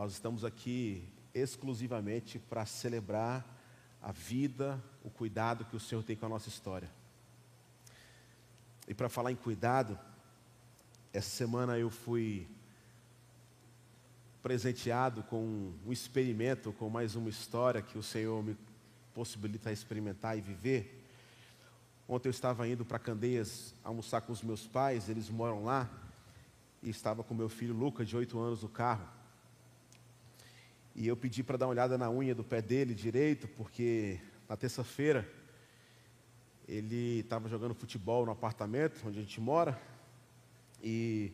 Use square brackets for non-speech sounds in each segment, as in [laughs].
Nós estamos aqui exclusivamente para celebrar a vida, o cuidado que o Senhor tem com a nossa história. E para falar em cuidado, essa semana eu fui presenteado com um experimento, com mais uma história que o Senhor me possibilita experimentar e viver. Ontem eu estava indo para Candeias almoçar com os meus pais, eles moram lá, e estava com meu filho Lucas, de oito anos, no carro. E eu pedi para dar uma olhada na unha do pé dele direito, porque na terça-feira ele estava jogando futebol no apartamento onde a gente mora. E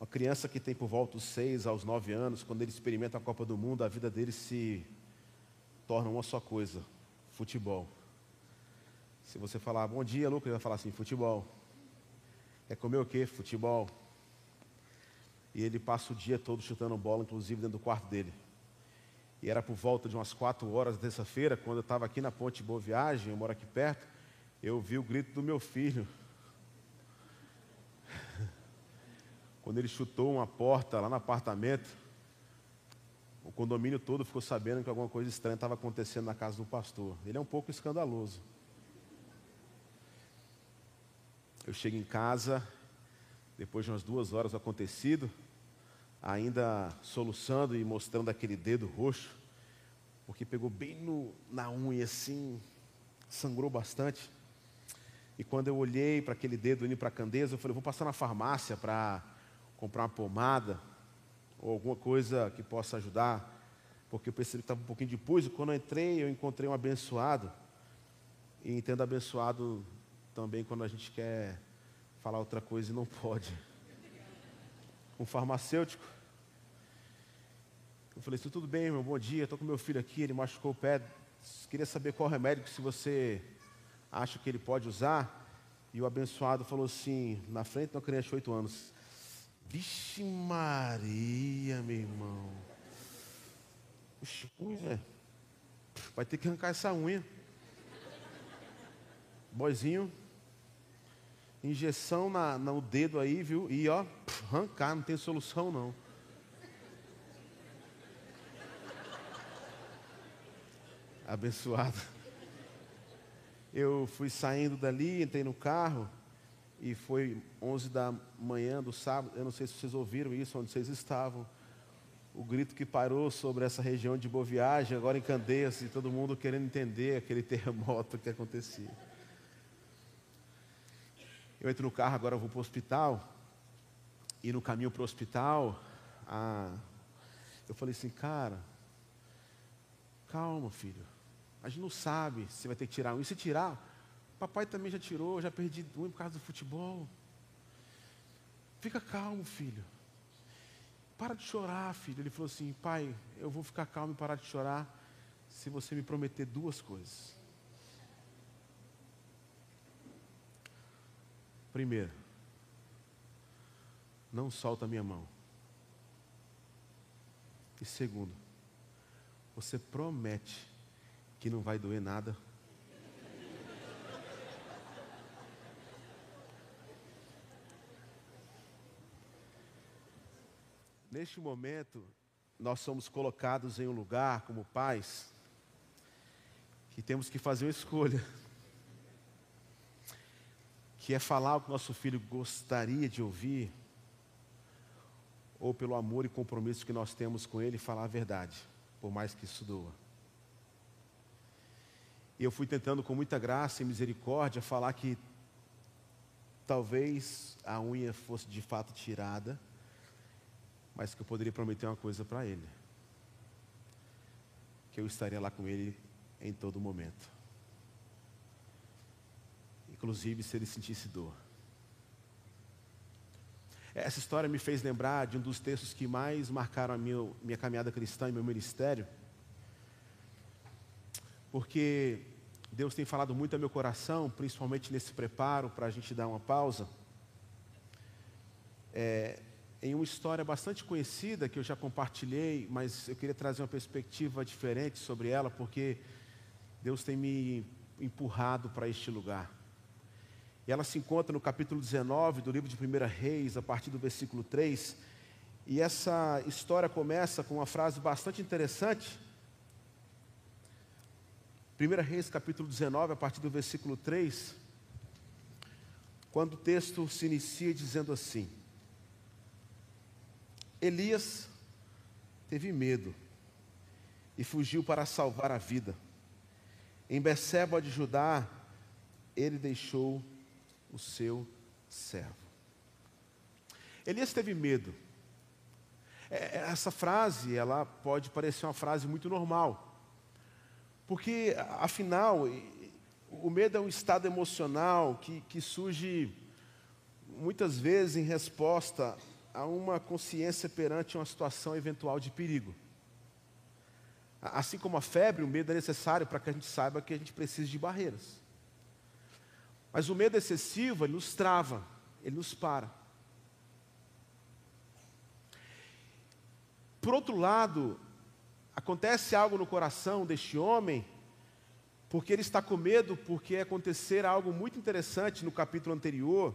uma criança que tem por volta dos seis aos nove anos, quando ele experimenta a Copa do Mundo, a vida dele se torna uma só coisa: futebol. Se você falar bom dia, Lucas, ele vai falar assim: futebol. Quer comer o quê? Futebol. E ele passa o dia todo chutando bola, inclusive dentro do quarto dele. E era por volta de umas quatro horas, terça-feira, quando eu estava aqui na Ponte Boa Viagem, eu moro aqui perto, eu vi o grito do meu filho. [laughs] Quando ele chutou uma porta lá no apartamento, o condomínio todo ficou sabendo que alguma coisa estranha estava acontecendo na casa do pastor. Ele é um pouco escandaloso. Eu chego em casa, depois de umas duas horas acontecido, ainda soluçando e mostrando aquele dedo roxo, porque pegou bem no, na unha assim, sangrou bastante. E quando eu olhei para aquele dedo indo para a candeza, eu falei, vou passar na farmácia para comprar uma pomada ou alguma coisa que possa ajudar, porque eu percebi que estava um pouquinho de pus, e quando eu entrei, eu encontrei um abençoado, e entendo abençoado também quando a gente quer falar outra coisa e não pode um farmacêutico. Eu falei assim, tudo bem, meu, bom dia, estou com meu filho aqui, ele machucou o pé, queria saber qual remédio que se você acha que ele pode usar. E o abençoado falou assim, na frente de uma criança de 8 anos, Vixe Maria, meu irmão. É. Vai ter que arrancar essa unha. Boizinho, injeção na, no dedo aí, viu? E ó, arrancar, não tem solução não. Abençoado. Eu fui saindo dali, entrei no carro e foi 11 da manhã do sábado. Eu não sei se vocês ouviram isso, onde vocês estavam. O grito que parou sobre essa região de Boa Viagem, agora em Candeias, e todo mundo querendo entender aquele [laughs] terremoto que acontecia. Eu entro no carro, agora vou para o hospital. E no caminho para o hospital, ah, eu falei assim, cara, calma, filho. A gente não sabe se vai ter que tirar um. E se tirar, papai também já tirou, já perdi um por causa do futebol. Fica calmo, filho. Para de chorar, filho. Ele falou assim, pai, eu vou ficar calmo e parar de chorar se você me prometer duas coisas. Primeiro, não solta a minha mão. E segundo, você promete que não vai doer nada. Neste momento, nós somos colocados em um lugar como pais que temos que fazer uma escolha que é falar o que nosso filho gostaria de ouvir, ou pelo amor e compromisso que nós temos com ele, falar a verdade, por mais que isso doa. E eu fui tentando com muita graça e misericórdia falar que talvez a unha fosse de fato tirada, mas que eu poderia prometer uma coisa para ele: que eu estaria lá com ele em todo momento inclusive se ele sentisse dor. Essa história me fez lembrar de um dos textos que mais marcaram a minha, minha caminhada cristã e meu ministério, porque Deus tem falado muito ao meu coração, principalmente nesse preparo para a gente dar uma pausa. É, em uma história bastante conhecida que eu já compartilhei, mas eu queria trazer uma perspectiva diferente sobre ela, porque Deus tem me empurrado para este lugar. E ela se encontra no capítulo 19 do livro de 1 Reis, a partir do versículo 3. E essa história começa com uma frase bastante interessante. 1 Reis capítulo 19, a partir do versículo 3, quando o texto se inicia dizendo assim: Elias teve medo e fugiu para salvar a vida. Em Beceba de Judá, ele deixou o seu servo. Elias teve medo. É, é, essa frase, ela pode parecer uma frase muito normal. Porque, afinal, o medo é um estado emocional que, que surge muitas vezes em resposta a uma consciência perante uma situação eventual de perigo. Assim como a febre, o medo é necessário para que a gente saiba que a gente precisa de barreiras. Mas o medo excessivo, ele nos trava, ele nos para. Por outro lado, acontece algo no coração deste homem, porque ele está com medo, porque acontecer algo muito interessante no capítulo anterior,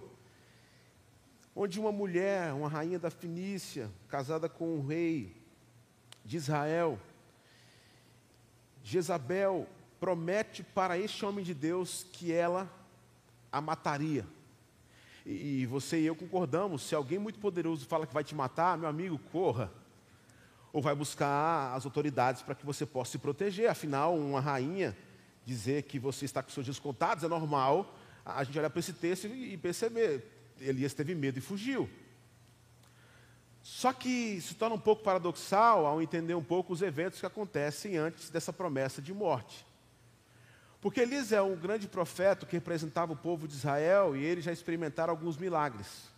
onde uma mulher, uma rainha da Fenícia, casada com um rei de Israel, Jezabel promete para este homem de Deus que ela a mataria. E você e eu concordamos: se alguém muito poderoso fala que vai te matar, meu amigo, corra. Ou vai buscar as autoridades para que você possa se proteger. Afinal, uma rainha dizer que você está com seus dias contados é normal. A gente olhar para esse texto e perceber: Elias teve medo e fugiu. Só que se torna um pouco paradoxal ao entender um pouco os eventos que acontecem antes dessa promessa de morte. Porque Elias é um grande profeta que representava o povo de Israel e ele já experimentaram alguns milagres.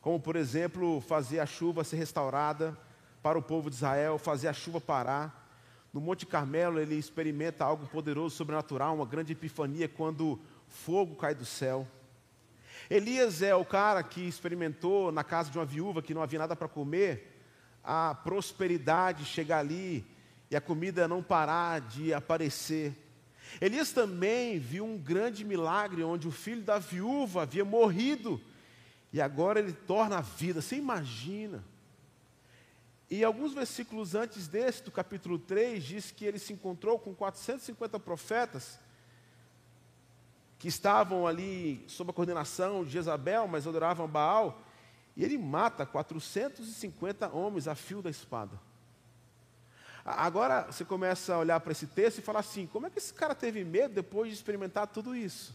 Como, por exemplo, fazer a chuva ser restaurada para o povo de Israel, fazer a chuva parar. No Monte Carmelo, ele experimenta algo poderoso, sobrenatural, uma grande epifania quando fogo cai do céu. Elias é o cara que experimentou na casa de uma viúva que não havia nada para comer, a prosperidade chegar ali e a comida não parar de aparecer. Elias também viu um grande milagre onde o filho da viúva havia morrido e agora ele torna a vida. Você imagina? E alguns versículos antes desse, do capítulo 3, diz que ele se encontrou com 450 profetas que estavam ali sob a coordenação de Jezabel, mas adoravam Baal, e ele mata 450 homens a fio da espada. Agora você começa a olhar para esse texto e falar assim: como é que esse cara teve medo depois de experimentar tudo isso?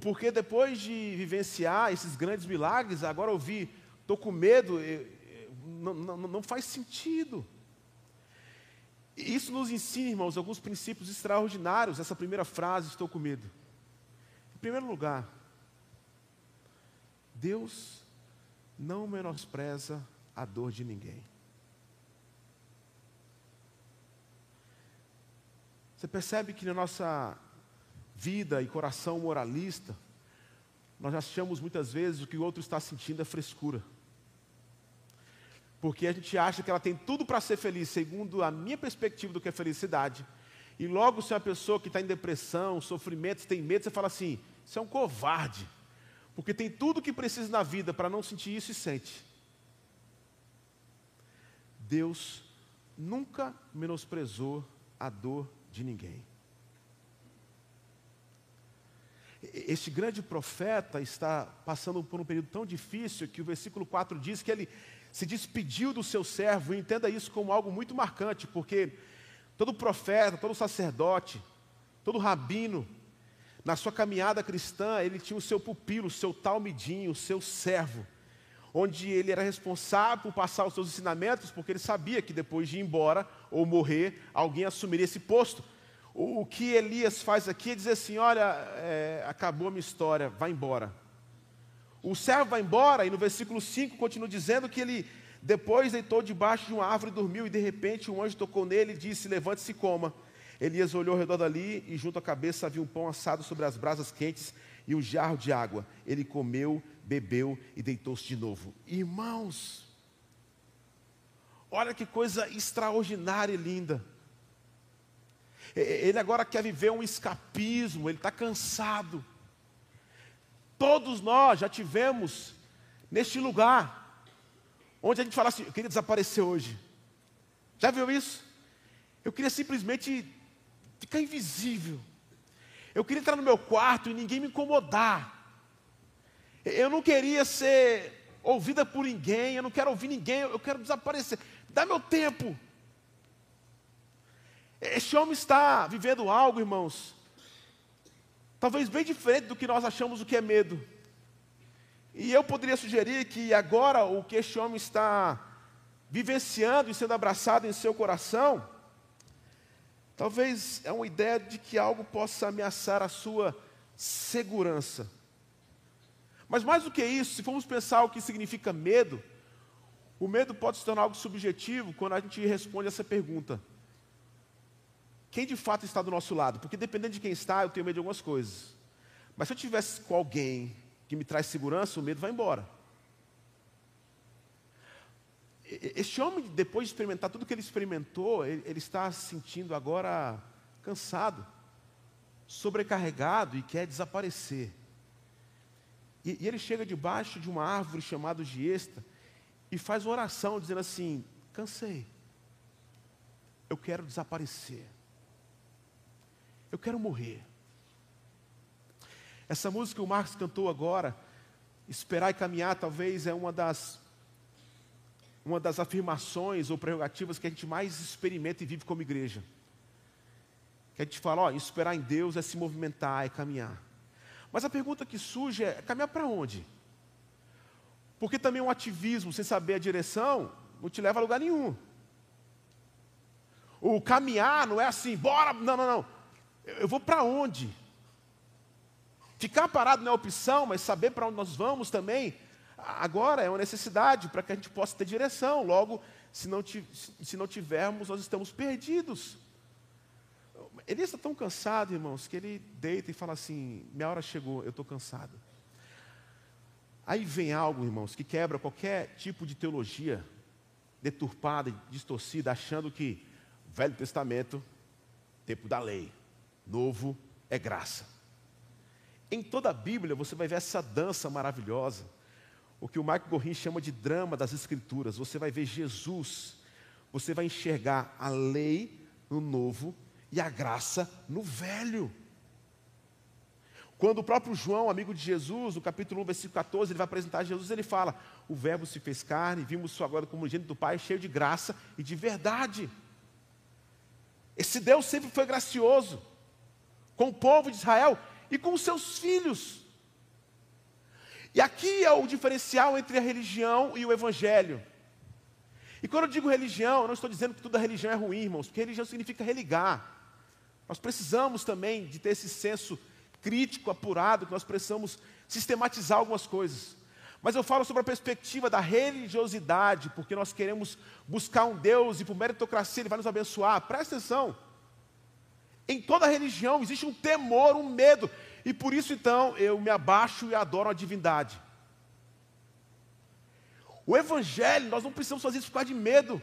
Porque depois de vivenciar esses grandes milagres, agora ouvir, estou com medo, não, não, não faz sentido. Isso nos ensina, irmãos, alguns princípios extraordinários, essa primeira frase, estou com medo. Em primeiro lugar, Deus não menospreza a dor de ninguém. Você percebe que na nossa vida e coração moralista, nós achamos muitas vezes o que o outro está sentindo é frescura. Porque a gente acha que ela tem tudo para ser feliz, segundo a minha perspectiva do que é felicidade. E logo, se é uma pessoa que está em depressão, sofrimento, tem medo, você fala assim: você é um covarde. Porque tem tudo o que precisa na vida para não sentir isso e sente. Deus nunca menosprezou a dor de ninguém. Este grande profeta está passando por um período tão difícil que o versículo 4 diz que ele se despediu do seu servo, e entenda isso como algo muito marcante, porque todo profeta, todo sacerdote, todo rabino, na sua caminhada cristã, ele tinha o seu pupilo, o seu talmidinho, o seu servo, onde ele era responsável por passar os seus ensinamentos, porque ele sabia que depois de ir embora ou morrer, alguém assumiria esse posto. O, o que Elias faz aqui é dizer assim: olha, é, acabou a minha história, vai embora. O servo vai embora, e no versículo 5 continua dizendo que ele depois deitou debaixo de uma árvore e dormiu, e de repente um anjo tocou nele e disse: Levante-se e coma. Elias olhou ao redor dali e junto à cabeça havia um pão assado sobre as brasas quentes e um jarro de água. Ele comeu, bebeu e deitou-se de novo. Irmãos, olha que coisa extraordinária e linda. Ele agora quer viver um escapismo, ele está cansado. Todos nós já tivemos neste lugar, onde a gente fala assim: eu queria desaparecer hoje. Já viu isso? Eu queria simplesmente ficar invisível. Eu queria entrar no meu quarto e ninguém me incomodar. Eu não queria ser ouvida por ninguém, eu não quero ouvir ninguém, eu quero desaparecer. Dá meu tempo. Este homem está vivendo algo, irmãos, talvez bem diferente do que nós achamos o que é medo. E eu poderia sugerir que agora o que este homem está vivenciando e sendo abraçado em seu coração, talvez é uma ideia de que algo possa ameaçar a sua segurança. Mas mais do que isso, se formos pensar o que significa medo, o medo pode se tornar algo subjetivo quando a gente responde essa pergunta: quem de fato está do nosso lado? Porque dependendo de quem está, eu tenho medo de algumas coisas. Mas se eu tivesse com alguém que me traz segurança, o medo vai embora. Este homem, depois de experimentar tudo que ele experimentou, ele, ele está se sentindo agora cansado, sobrecarregado e quer desaparecer. E, e ele chega debaixo de uma árvore chamada giesta e faz uma oração dizendo assim: cansei, eu quero desaparecer, eu quero morrer. Essa música que o Marcos cantou agora, Esperar e Caminhar, talvez é uma das, uma das afirmações ou prerrogativas que a gente mais experimenta e vive como igreja. Que a gente fala, ó, esperar em Deus é se movimentar, é caminhar. Mas a pergunta que surge é: caminhar para onde? Porque também um ativismo sem saber a direção não te leva a lugar nenhum. O caminhar não é assim, bora, não, não, não. Eu vou para onde? Ficar parado não é opção, mas saber para onde nós vamos também, agora é uma necessidade para que a gente possa ter direção. Logo, se não, se não tivermos, nós estamos perdidos. Ele está tão cansado, irmãos, que ele deita e fala assim: minha hora chegou, eu estou cansado. Aí vem algo, irmãos, que quebra qualquer tipo de teologia deturpada, distorcida, achando que Velho Testamento, tempo da lei, novo é graça. Em toda a Bíblia você vai ver essa dança maravilhosa, o que o Marco Gorrin chama de drama das Escrituras. Você vai ver Jesus, você vai enxergar a lei no novo e a graça no velho. Quando o próprio João, amigo de Jesus, no capítulo 1, versículo 14, ele vai apresentar Jesus, ele fala: O Verbo se fez carne, vimos sua agora como gênero do Pai, cheio de graça e de verdade. Esse Deus sempre foi gracioso com o povo de Israel e com os seus filhos. E aqui é o diferencial entre a religião e o evangelho. E quando eu digo religião, eu não estou dizendo que toda religião é ruim, irmãos, porque religião significa religar. Nós precisamos também de ter esse senso crítico, apurado, que nós precisamos sistematizar algumas coisas. Mas eu falo sobre a perspectiva da religiosidade, porque nós queremos buscar um Deus e por meritocracia Ele vai nos abençoar. Presta atenção. Em toda religião existe um temor, um medo. E por isso então eu me abaixo e adoro a divindade. O Evangelho, nós não precisamos fazer isso por causa de medo.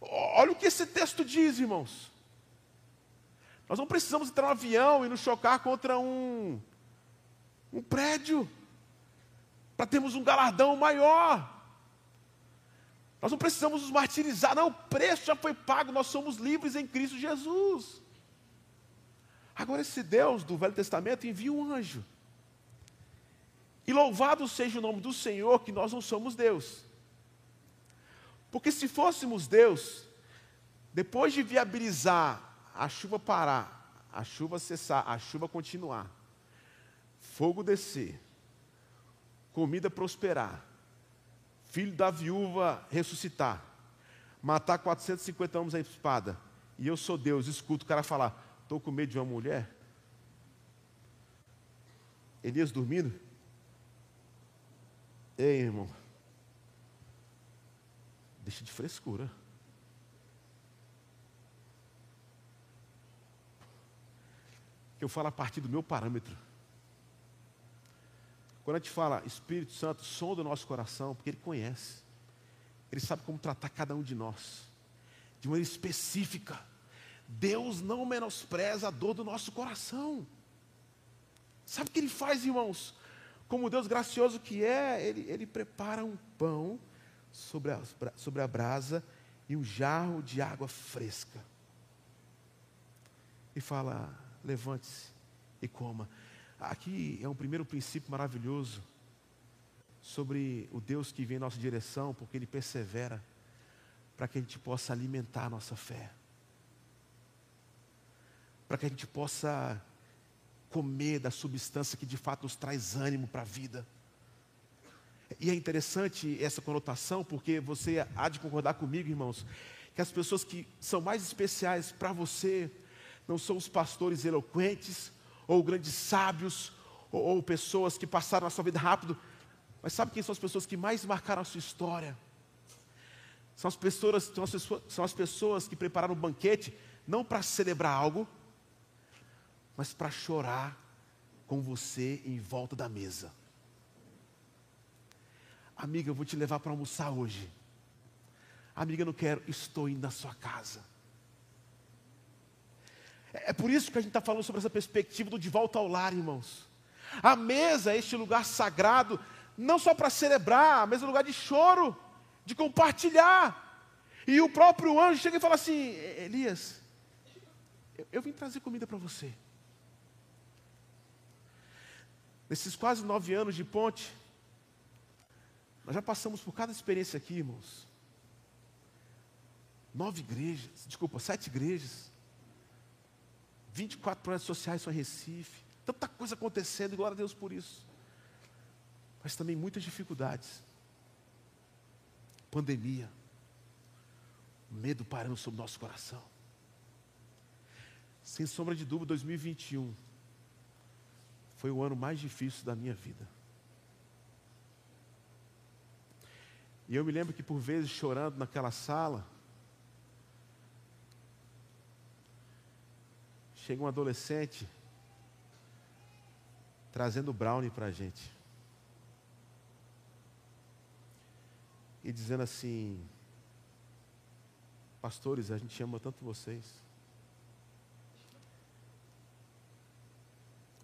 Olha o que esse texto diz, irmãos. Nós não precisamos entrar no avião e nos chocar contra um, um prédio para termos um galardão maior. Nós não precisamos nos martirizar, não, o preço já foi pago, nós somos livres em Cristo Jesus. Agora, esse Deus do Velho Testamento envia um anjo. E louvado seja o nome do Senhor, que nós não somos Deus. Porque se fôssemos Deus, depois de viabilizar a chuva parar, a chuva cessar, a chuva continuar, fogo descer, comida prosperar, filho da viúva ressuscitar, matar 450 homens à espada, e eu sou Deus, escuto o cara falar: estou com medo de uma mulher. Elias dormindo? Ei, irmão, deixa de frescura. Eu falo a partir do meu parâmetro. Quando a gente fala Espírito Santo, som do nosso coração, porque Ele conhece, Ele sabe como tratar cada um de nós, de maneira específica. Deus não menospreza a dor do nosso coração. Sabe o que Ele faz, irmãos? como Deus gracioso que é, ele, ele prepara um pão sobre a, sobre a brasa e um jarro de água fresca. E fala: levante-se e coma. Aqui é um primeiro princípio maravilhoso sobre o Deus que vem em nossa direção, porque Ele persevera para que a gente possa alimentar a nossa fé, para que a gente possa comer da substância que de fato nos traz ânimo para a vida. E é interessante essa conotação, porque você há de concordar comigo, irmãos, que as pessoas que são mais especiais para você não são os pastores eloquentes, ou grandes sábios, ou, ou, pessoas que passaram a sua vida rápido, mas sabe quem são as pessoas que mais marcaram a sua história? São as pessoas, são as pessoas, são as pessoas que prepararam o banquete, não para celebrar algo, mas para chorar com você em volta da mesa. Amiga, eu vou te levar para almoçar hoje. Amiga, eu não quero, estou indo na sua casa. É, por isso que a gente está falando sobre essa perspectiva do de volta ao lar, irmãos. A mesa é este lugar sagrado, não só para celebrar, mas é um lugar de choro, de compartilhar. E o próprio anjo chega e fala assim: Elias, eu, eu vim trazer comida para você. Nesses quase nove anos de ponte, nós já passamos por cada experiência aqui, irmãos. Nove igrejas, desculpa, sete igrejas. 24 projetos sociais só em Recife. Tanta coisa acontecendo, e glória a Deus por isso. Mas também muitas dificuldades. Pandemia. Medo parando sobre o nosso coração. Sem sombra de dúvida, 2021 foi o ano mais difícil da minha vida. E eu me lembro que por vezes chorando naquela sala, chega um adolescente trazendo brownie para a gente. E dizendo assim, pastores, a gente ama tanto vocês.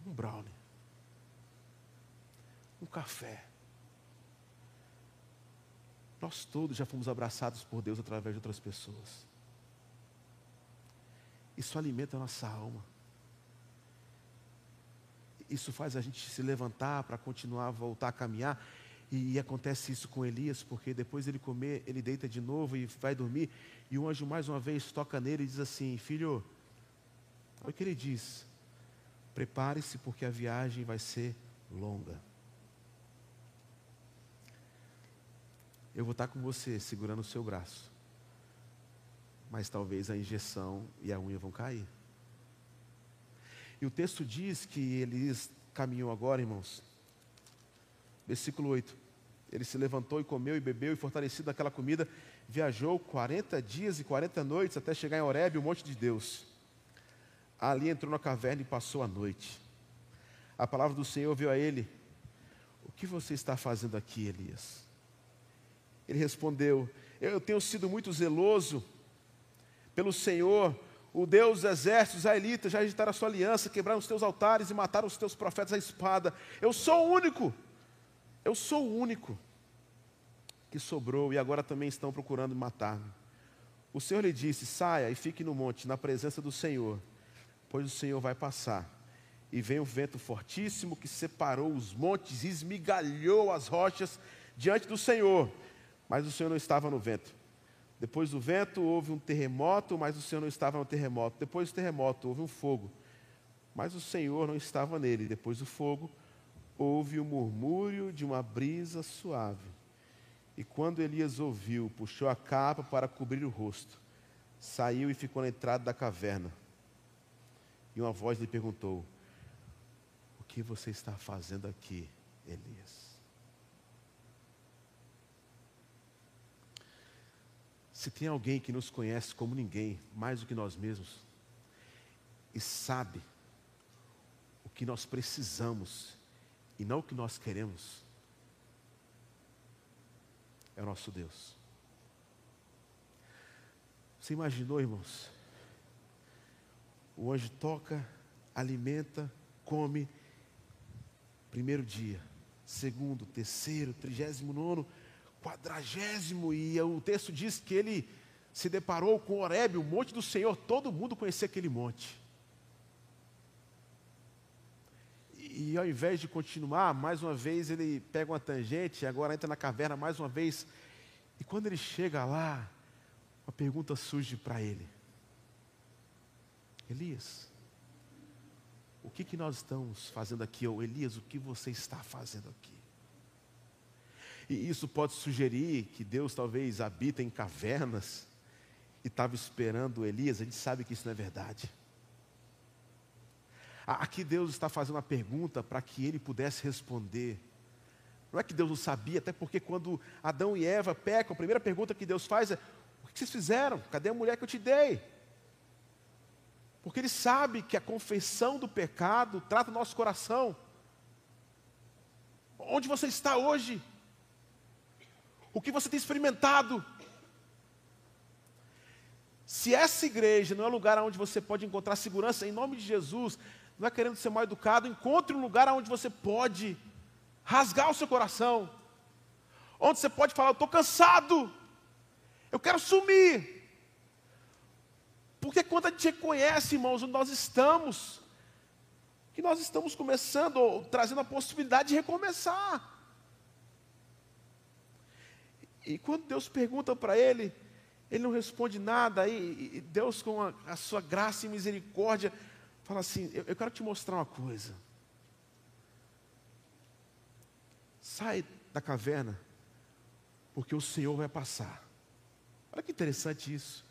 Um brownie. Um café. Nós todos já fomos abraçados por Deus através de outras pessoas. Isso alimenta a nossa alma. Isso faz a gente se levantar para continuar, voltar a caminhar. E, e, acontece isso com Elias, porque depois ele comer, ele deita de novo e vai dormir. E o anjo mais uma vez toca nele e diz assim: Filho, olha o que ele diz. Prepare-se, porque a viagem vai ser longa. eu vou estar com você segurando o seu braço. Mas talvez a injeção e a unha vão cair. E o texto diz que Elias caminhou agora, irmãos. Versículo 8. Ele se levantou e comeu e bebeu, e fortalecido daquela comida, viajou 40 dias e 40 noites até chegar em Horebe, o monte de Deus. Ali entrou na caverna e passou a noite. A palavra do Senhor veio a ele: O que você está fazendo aqui, Elias? Ele respondeu: Eu tenho sido muito zeloso pelo Senhor, o Deus dos exércitos, a elita, já agitaram a sua aliança, quebraram os teus altares e mataram os teus profetas à espada. Eu sou o único, eu sou o único que sobrou e agora também estão procurando matar-me. O Senhor lhe disse: Saia e fique no monte, na presença do Senhor, pois o Senhor vai passar. E veio um vento fortíssimo que separou os montes e esmigalhou as rochas diante do Senhor mas o Senhor não estava no vento. Depois do vento houve um terremoto, mas o Senhor não estava no terremoto. Depois do terremoto houve um fogo, mas o Senhor não estava nele. Depois do fogo houve o um murmúrio de uma brisa suave. E quando Elias ouviu, puxou a capa para cobrir o rosto, saiu e ficou na entrada da caverna. E uma voz lhe perguntou: O que você está fazendo aqui, Elias? Se tem alguém que nos conhece como ninguém, mais do que nós mesmos, e sabe o que nós precisamos e não o que nós queremos, é o nosso Deus. Você imaginou, irmãos? O anjo toca, alimenta, come. Primeiro dia, segundo, terceiro, trigésimo nono, quadragésimo, e o texto diz que ele se deparou com Horebe, o monte do Senhor, todo mundo conhecia aquele monte. E, ao invés de continuar, mais uma vez ele pega uma tangente, agora entra na caverna mais uma vez, e quando ele chega lá, uma pergunta surge para ele: Elias, o que, que nós estamos fazendo aqui? Ou Elias, o que você está fazendo aqui? E isso pode sugerir que Deus talvez habita em cavernas e estava esperando Elias, a gente sabe que isso não é verdade. Aqui Deus está fazendo uma pergunta para que ele pudesse responder. Não é que Deus não sabia, até porque quando Adão e Eva pecam, a primeira pergunta que Deus faz é: O que vocês fizeram? Cadê a mulher que eu te dei? Porque Ele sabe que a confissão do pecado trata o nosso coração. Onde você está hoje? O que você tem experimentado? Se essa igreja não é um lugar onde você pode encontrar segurança, em nome de Jesus, não é querendo ser mal educado, encontre um lugar onde você pode rasgar o seu coração, onde você pode falar: Eu estou cansado, eu quero sumir. Porque quando a gente reconhece, irmãos, onde nós estamos, que nós estamos começando, trazendo a possibilidade de recomeçar. E quando Deus pergunta para ele, ele não responde nada, aí Deus, com a, a sua graça e misericórdia, fala assim: eu, eu quero te mostrar uma coisa. Sai da caverna, porque o Senhor vai passar. Olha que interessante isso.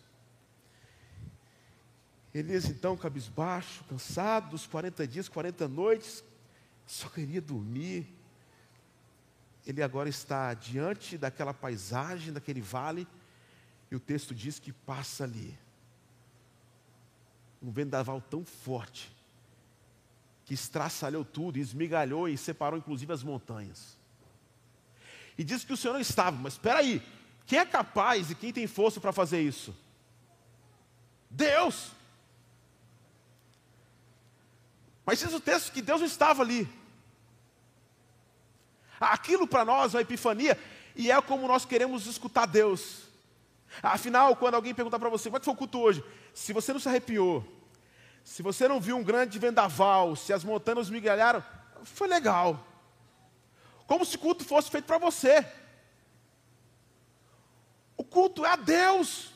Elias então, cabisbaixo, cansado dos 40 dias, 40 noites, só queria dormir. Ele agora está diante daquela paisagem, daquele vale, e o texto diz que passa ali um vendaval tão forte que estraçalhou tudo, esmigalhou e separou inclusive as montanhas. E diz que o Senhor não estava, mas espera aí, quem é capaz e quem tem força para fazer isso? Deus. Mas diz o texto que Deus não estava ali. Aquilo para nós é uma epifania, e é como nós queremos escutar Deus. Afinal, quando alguém perguntar para você, como é que foi o culto hoje? Se você não se arrepiou, se você não viu um grande vendaval, se as montanhas migalharam, foi legal. Como se o culto fosse feito para você. O culto é a Deus.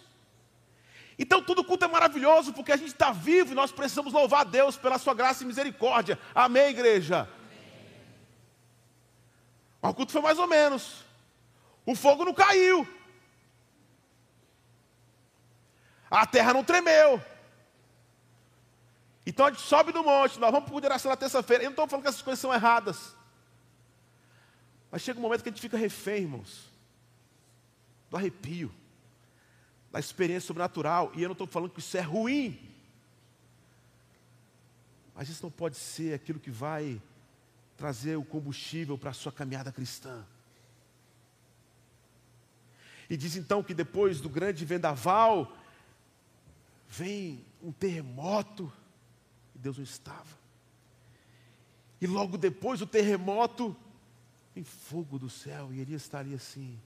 Então tudo culto é maravilhoso, porque a gente está vivo e nós precisamos louvar a Deus pela sua graça e misericórdia. Amém, igreja? Mas o culto foi mais ou menos. O fogo não caiu. A terra não tremeu. Então a gente sobe do monte, nós vamos para o na terça-feira. Eu não estou falando que essas coisas são erradas. Mas chega um momento que a gente fica refém, irmãos. Do arrepio da experiência sobrenatural. E eu não estou falando que isso é ruim. Mas isso não pode ser aquilo que vai trazer o combustível para a sua caminhada cristã. E diz então que depois do grande vendaval, vem um terremoto, e Deus não estava. E logo depois do terremoto, vem fogo do céu, e ele estaria assim.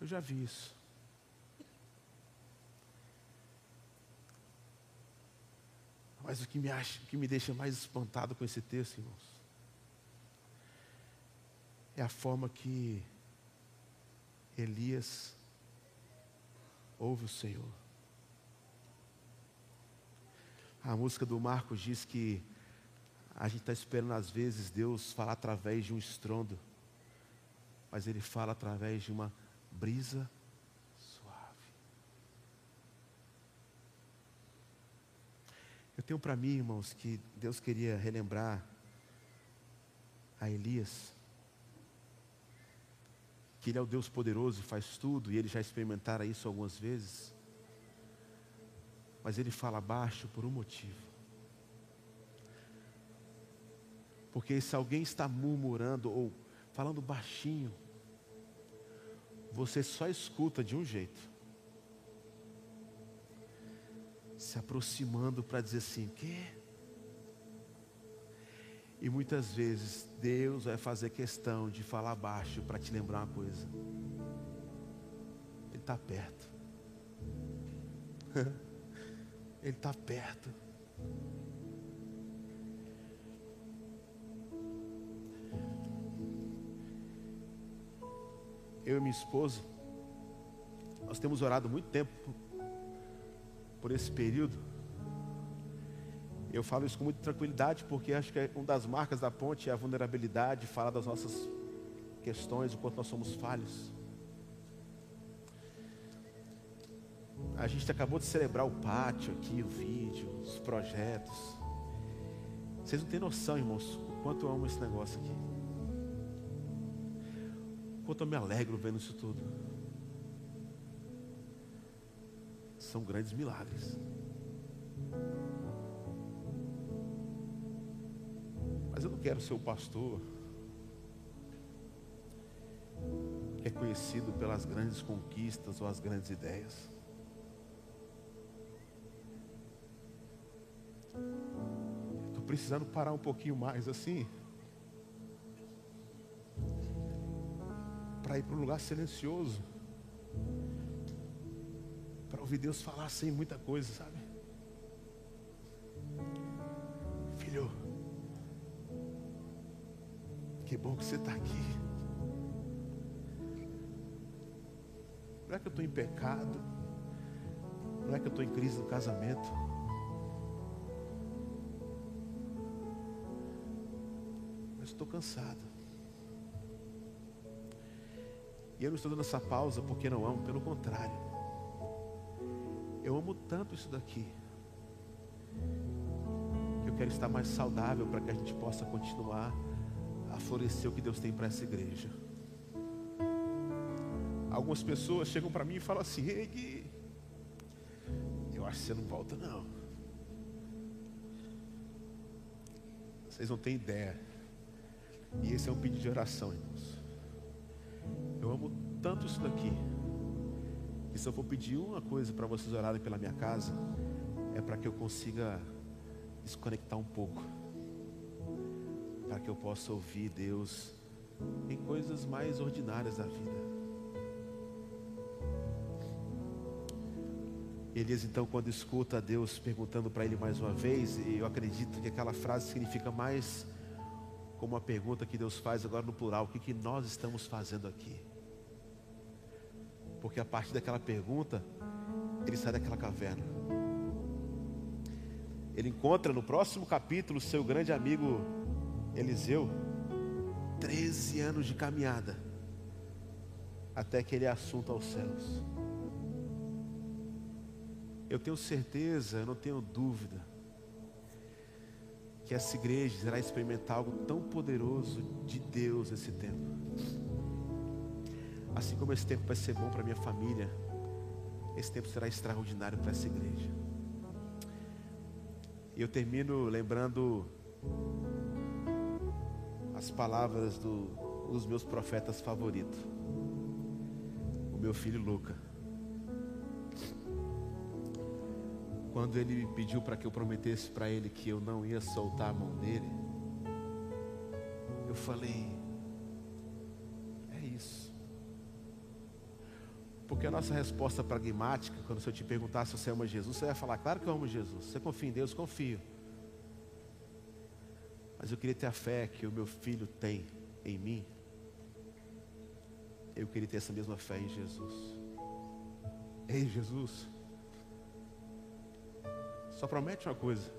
Eu já vi isso. Mas o que me, acha, o que me deixa mais espantado com esse texto, irmãos, é a forma que Elias ouve o Senhor. A música do Marcos diz que a gente está esperando às vezes Deus falar através de um estrondo, mas Ele fala através de uma brisa suave. Eu tenho para mim, irmãos, que Deus queria relembrar a Elias que Ele é o Deus poderoso e faz tudo, e ele já experimentara isso algumas vezes. Mas ele fala baixo por um motivo. Porque se alguém está murmurando ou falando baixinho, você só escuta de um jeito. Se aproximando para dizer assim: quê? E muitas vezes Deus vai fazer questão de falar baixo para te lembrar uma coisa. Ele está perto. [laughs] Ele está perto. Eu e minha esposa, nós temos orado muito tempo por esse período. Eu falo isso com muita tranquilidade, porque acho que é uma das marcas da ponte é a vulnerabilidade, falar das nossas questões, o quanto nós somos falhos. A gente acabou de celebrar o pátio aqui, o vídeo, os projetos. Vocês não têm noção, irmãos, o quanto eu amo esse negócio aqui. O quanto eu me alegro vendo isso tudo. São grandes milagres. Mas eu não quero ser o pastor que é conhecido pelas grandes conquistas ou as grandes ideias. Estou precisando parar um pouquinho mais assim. Para ir para um lugar silencioso. Para ouvir Deus falar sem muita coisa, sabe? Filho, que bom que você está aqui. Não é que eu estou em pecado. Não é que eu estou em crise no casamento. estou cansado. E eu não estou dando essa pausa porque não amo, pelo contrário. Eu amo tanto isso daqui. Eu quero estar mais saudável para que a gente possa continuar a florescer o que Deus tem para essa igreja. Algumas pessoas chegam para mim e falam assim: Ei, Gui, eu acho que você não volta, não. Vocês não têm ideia e esse é um pedido de oração, irmãos. Eu amo tanto isso daqui. Que se eu for pedir uma coisa para vocês orarem pela minha casa, é para que eu consiga desconectar um pouco. Para que eu possa ouvir Deus em coisas mais ordinárias da vida. Elias então quando escuta Deus perguntando para ele mais uma vez, e eu acredito que aquela frase significa mais como a pergunta que Deus faz agora no plural: o que, que nós estamos fazendo aqui? Porque a partir daquela pergunta, ele sai daquela caverna. Ele encontra no próximo capítulo seu grande amigo Eliseu, 13 anos de caminhada, até que ele é assunto aos céus. Eu tenho certeza, eu não tenho dúvida, que essa igreja irá experimentar algo tão poderoso de Deus nesse tempo. Assim como esse tempo vai ser bom para minha família, esse tempo será extraordinário para essa igreja. E eu termino lembrando as palavras do, dos meus profetas favoritos. O meu filho Luca. Quando ele pediu para que eu prometesse para ele que eu não ia soltar a mão dele, eu falei: Porque a nossa resposta pragmática, quando eu te perguntar se você ama Jesus, você vai falar: claro que eu amo Jesus. Você confia em Deus? Confio. Mas eu queria ter a fé que o meu filho tem em mim. Eu queria ter essa mesma fé em Jesus. Ei, Jesus. Só promete uma coisa.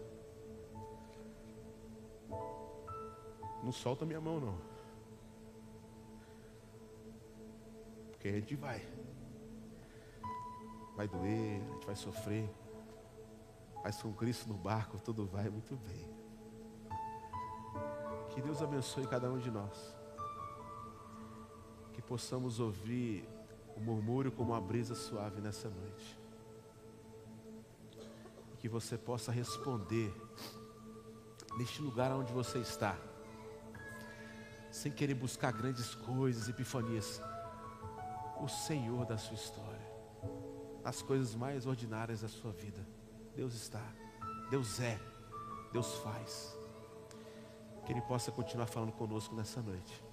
Não solta minha mão não. Porque a gente vai. Vai doer, a gente vai sofrer. Mas com Cristo no barco tudo vai muito bem. Que Deus abençoe cada um de nós. Que possamos ouvir o murmúrio como uma brisa suave nessa noite que você possa responder neste lugar onde você está, sem querer buscar grandes coisas, epifanias, o Senhor da sua história, as coisas mais ordinárias da sua vida. Deus está, Deus é, Deus faz. que Ele possa continuar falando conosco nessa noite.